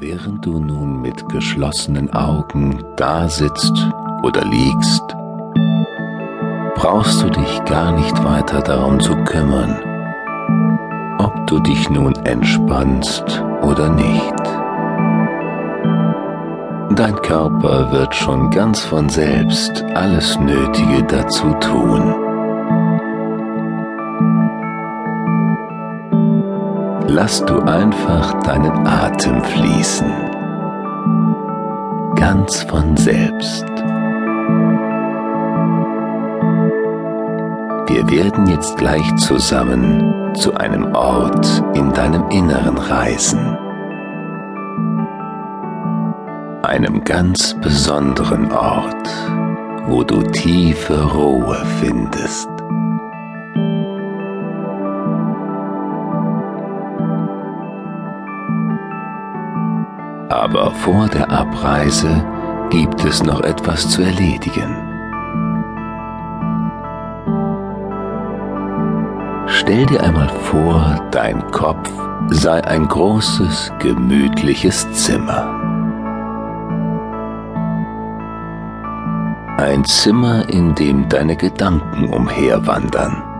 Während du nun mit geschlossenen Augen da sitzt oder liegst, brauchst du dich gar nicht weiter darum zu kümmern, ob du dich nun entspannst oder nicht. Dein Körper wird schon ganz von selbst alles Nötige dazu tun. Lass du einfach deinen Atem fließen. Ganz von selbst. Wir werden jetzt gleich zusammen zu einem Ort in deinem Inneren reisen. Einem ganz besonderen Ort, wo du tiefe Ruhe findest. Aber vor der Abreise gibt es noch etwas zu erledigen. Stell dir einmal vor, dein Kopf sei ein großes, gemütliches Zimmer. Ein Zimmer, in dem deine Gedanken umherwandern.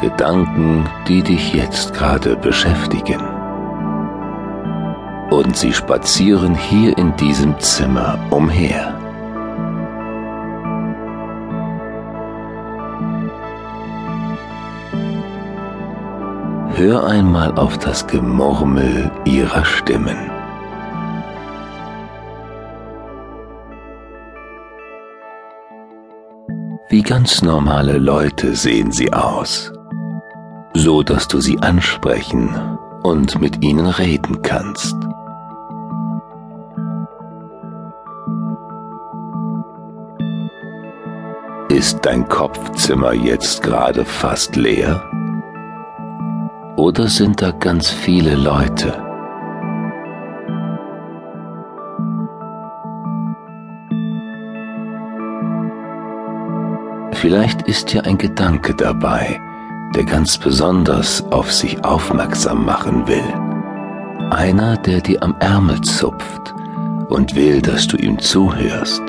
Gedanken, die dich jetzt gerade beschäftigen. Und sie spazieren hier in diesem Zimmer umher. Hör einmal auf das Gemurmel ihrer Stimmen. Wie ganz normale Leute sehen sie aus so dass du sie ansprechen und mit ihnen reden kannst. Ist dein Kopfzimmer jetzt gerade fast leer? Oder sind da ganz viele Leute? Vielleicht ist ja ein Gedanke dabei, der ganz besonders auf sich aufmerksam machen will. Einer, der dir am Ärmel zupft und will, dass du ihm zuhörst.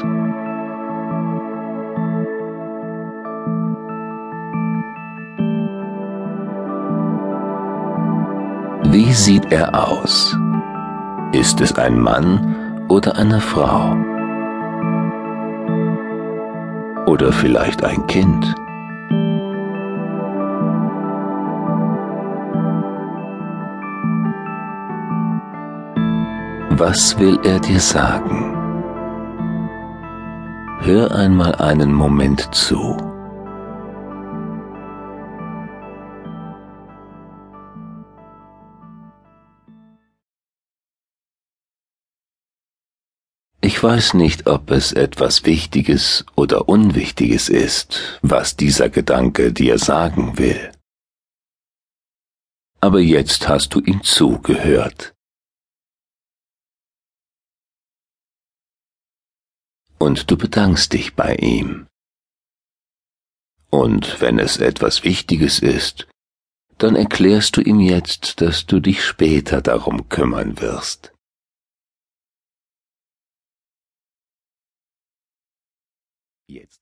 Wie sieht er aus? Ist es ein Mann oder eine Frau? Oder vielleicht ein Kind? Was will er dir sagen? Hör einmal einen Moment zu. Ich weiß nicht, ob es etwas Wichtiges oder Unwichtiges ist, was dieser Gedanke dir sagen will. Aber jetzt hast du ihm zugehört. Und du bedankst dich bei ihm. Und wenn es etwas Wichtiges ist, dann erklärst du ihm jetzt, dass du dich später darum kümmern wirst. Jetzt